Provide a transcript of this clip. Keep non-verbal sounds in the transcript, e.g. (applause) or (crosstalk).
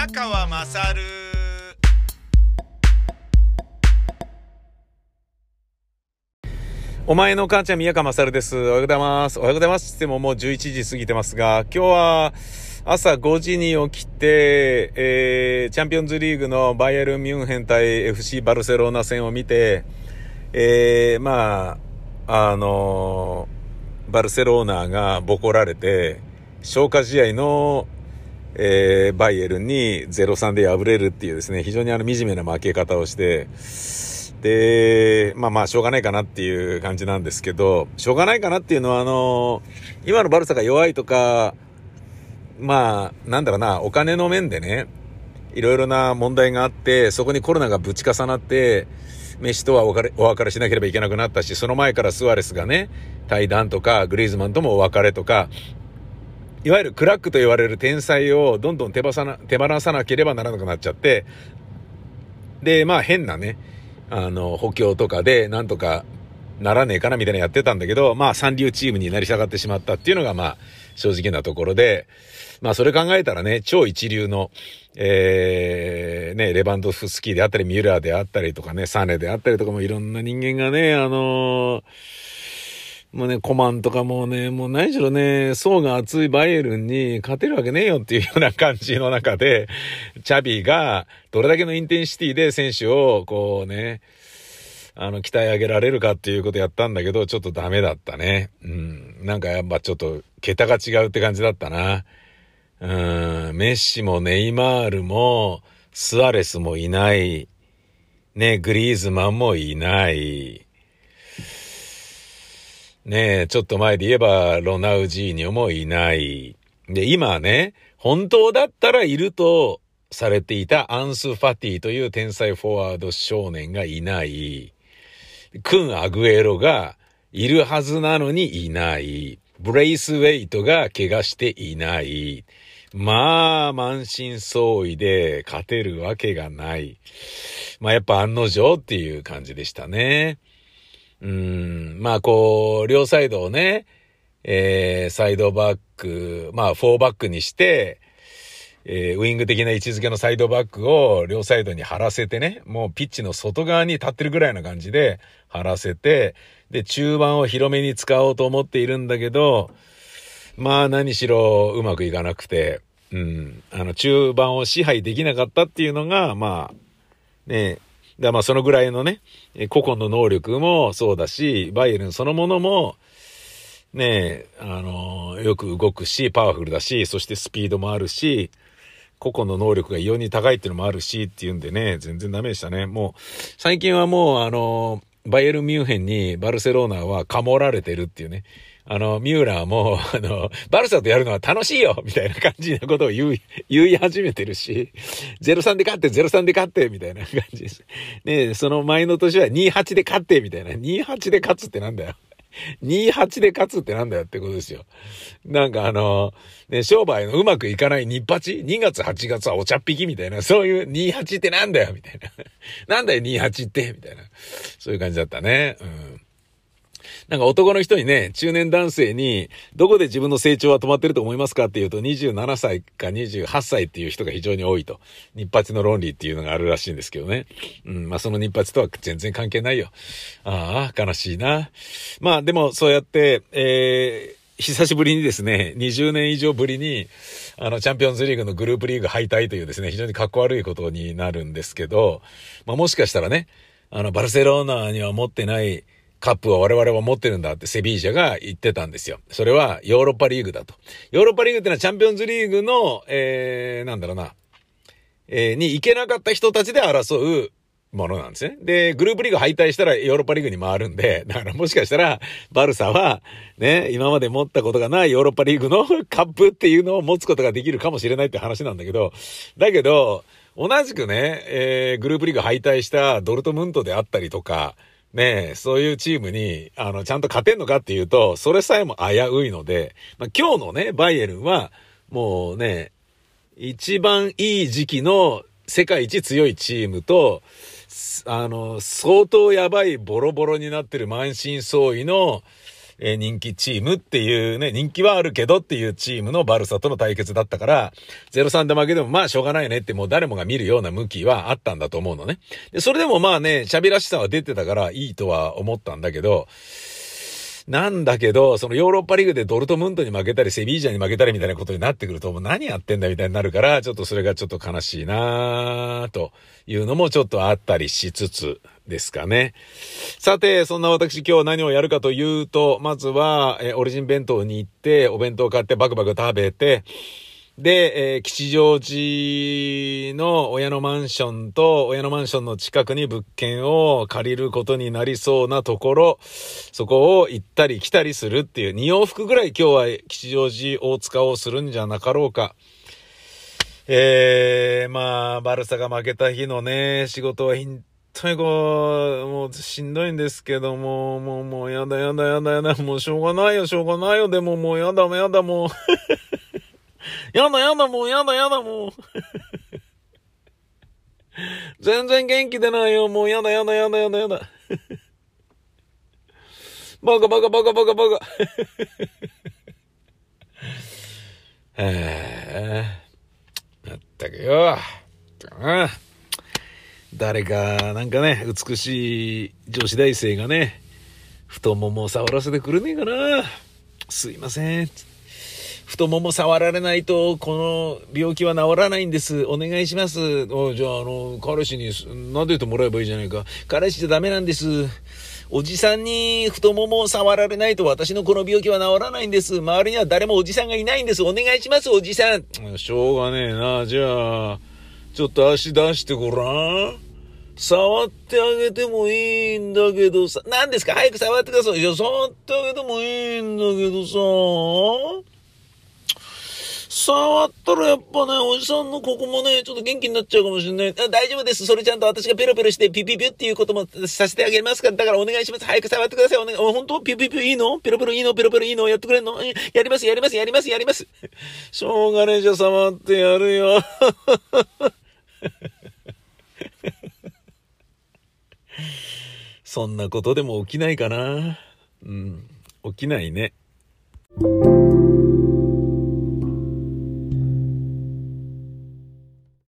宮川まさるお前の母ちゃん宮川まさるです。おはようございます。おはようございます。ってももう11時過ぎてますが、今日は朝5時に起きて、えー、チャンピオンズリーグのバイエルンミュンヘン対 FC バルセロナ戦を見て、えー、まあ、あのーバルセロナがボコられて、消化試合の、えー、バイエルンに0-3で敗れるっていうですね、非常にあの惨めな負け方をして、で、まあまあ、しょうがないかなっていう感じなんですけど、しょうがないかなっていうのは、あの今のバルサが弱いとか、まあ、なんだろうな、お金の面でね、いろいろな問題があって、そこにコロナがぶち重なって、メッシとはお別れお別れしなければいけなくなったし、その前からスアレスがね、対談とか、グリーズマンともお別れとか、いわゆるクラックと言われる天才をどんどん手放さな手放さなければならなくなっちゃって、で、まあ変なね、あの、補強とかでなんとかならねえかなみたいなやってたんだけど、まあ三流チームになり下がってしまったっていうのがまあ正直なところで、まあそれ考えたらね、超一流の、えー、ね、レバンドフスキーであったり、ミュラーであったりとかね、サネであったりとかもいろんな人間がね、あのーもうね、コマンとかもうね、もう何しろね、層が厚いバイエルンに勝てるわけねえよっていうような感じの中で、チャビがどれだけのインテンシティで選手をこうね、あの、鍛え上げられるかっていうことやったんだけど、ちょっとダメだったね。うん。なんかやっぱちょっと、桁が違うって感じだったな。うん。メッシもネイマールも、スアレスもいない。ね、グリーズマンもいない。ねえ、ちょっと前で言えば、ロナウジーニョもいない。で、今ね、本当だったらいるとされていたアンス・ファティという天才フォワード少年がいない。クン・アグエロがいるはずなのにいない。ブレイス・ウェイトが怪我していない。まあ、満身創痍で勝てるわけがない。まあ、やっぱ案の定っていう感じでしたね。うん、まあこう、両サイドをね、えー、サイドバック、まあフォーバックにして、えー、ウィング的な位置づけのサイドバックを両サイドに張らせてね、もうピッチの外側に立ってるぐらいな感じで張らせて、で、中盤を広めに使おうと思っているんだけど、まあ何しろうまくいかなくて、うん、あの中盤を支配できなかったっていうのが、まあ、ね、だまあそのぐらいのね、個々の能力もそうだし、バイエルンそのものも、ねあのよく動くし、パワフルだし、そしてスピードもあるし、個々の能力が異様に高いっていうのもあるしっていうんでね、全然ダメでしたね。もう、最近はもうあのバイエルンミュンヘンにバルセロナはかもられてるっていうね。あの、ミューラーも、(laughs) あの、バルサとやるのは楽しいよみたいな感じなことを言う、言い始めてるし、03で勝って、03で勝って、みたいな感じです。ねその前の年は28で勝って、みたいな。28で勝つってなんだよ。28で勝つってなんだよってことですよ。なんかあの、ね、商売のうまくいかない日八 ?2 月8月はお茶っ引き？みたいな、そういう28ってなんだよみたいな。なんだよ28って？みたいな。そういう感じだったね。うん。なんか男の人にね、中年男性に、どこで自分の成長は止まってると思いますかっていうと、27歳か28歳っていう人が非常に多いと。日八の論理っていうのがあるらしいんですけどね。うん、まあその日八とは全然関係ないよ。ああ、悲しいな。まあでもそうやって、えー、久しぶりにですね、20年以上ぶりに、あの、チャンピオンズリーグのグループリーグ敗退というですね、非常に格好悪いことになるんですけど、まあもしかしたらね、あの、バルセロナには持ってない、カップは我々は持ってるんだってセビージャが言ってたんですよ。それはヨーロッパリーグだと。ヨーロッパリーグってのはチャンピオンズリーグの、えー、なんだろうな、えー、に行けなかった人たちで争うものなんですね。で、グループリーグ敗退したらヨーロッパリーグに回るんで、だからもしかしたら、バルサは、ね、今まで持ったことがないヨーロッパリーグの (laughs) カップっていうのを持つことができるかもしれないって話なんだけど、だけど、同じくね、えー、グループリーグ敗退したドルトムントであったりとか、ねえ、そういうチームに、あの、ちゃんと勝てんのかっていうと、それさえも危ういので、まあ、今日のね、バイエルンは、もうね、一番いい時期の世界一強いチームと、あの、相当やばいボロボロになってる満身創痍の、えー、人気チームっていうね、人気はあるけどっていうチームのバルサとの対決だったから、0-3で負けてもまあしょうがないねってもう誰もが見るような向きはあったんだと思うのね。で、それでもまあね、喋らしさは出てたからいいとは思ったんだけど、なんだけど、そのヨーロッパリーグでドルトムントに負けたり、セビージャに負けたりみたいなことになってくると、もう何やってんだみたいになるから、ちょっとそれがちょっと悲しいなというのもちょっとあったりしつつですかね。さて、そんな私今日何をやるかというと、まずは、えオリジン弁当に行って、お弁当買ってバクバク食べて、で、えー、吉祥寺の親のマンションと親のマンションの近くに物件を借りることになりそうなところ、そこを行ったり来たりするっていう、2往復ぐらい今日は吉祥寺大塚をするんじゃなかろうか。えー、まあ、バルサが負けた日のね、仕事は本当にこう、もうしんどいんですけども、もう、もうやだやだやだやだ、もうしょうがないよ、しょうがないよ、でももうやだもやだもう。(laughs) やだやだもう、やだやだもう。全然元気出ないよ、もうやだやだやだやだやだ。(laughs) バカバカバカバカバカ。(laughs) へえ。まったくよ。誰か、なんかね、美しい女子大生がね、太ももを触らせてくれねえかな。すいません。太もも触られないと、この病気は治らないんです。お願いします。おじゃあ、あの、彼氏に撫でてもらえばいいじゃないか。彼氏じゃダメなんです。おじさんに太ももを触られないと私のこの病気は治らないんです。周りには誰もおじさんがいないんです。お願いします、おじさん。しょうがねえな。じゃあ、ちょっと足出してごらん。触ってあげてもいいんだけどさ。何ですか？早く触ってください。いや、触ってあげてもいいんだけどさ。触ったらやっぱね、おじさんのここもね、ちょっと元気になっちゃうかもしれない。大丈夫です。それちゃんと私がペロペロしてピピピっていうこともさせてあげますから。だからお願いします。早く触ってください。お願い。本当？ピピピいいのペロペロいいの？ペロペロいいの？やってくれんの？やります、やります、やります、やります。しょうがねえじゃ触ってやるよ。(laughs) そんなことでも起きないかな。うん。起きないね。